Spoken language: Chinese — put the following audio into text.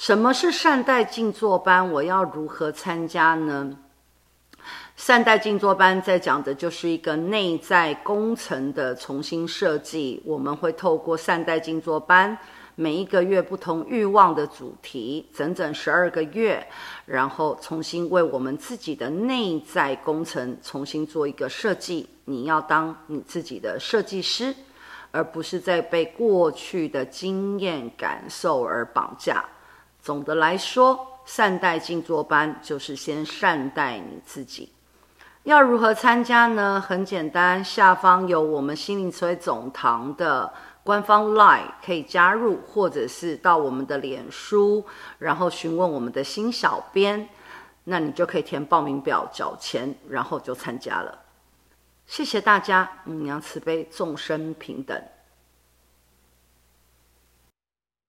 什么是善待静坐班？我要如何参加呢？善待静坐班在讲的就是一个内在工程的重新设计。我们会透过善待静坐班，每一个月不同欲望的主题，整整十二个月，然后重新为我们自己的内在工程重新做一个设计。你要当你自己的设计师，而不是在被过去的经验感受而绑架。总的来说，善待静坐班就是先善待你自己。要如何参加呢？很简单，下方有我们心灵词汇总堂的官方 LINE 可以加入，或者是到我们的脸书，然后询问我们的新小编，那你就可以填报名表、缴钱，然后就参加了。谢谢大家，母娘慈悲，众生平等。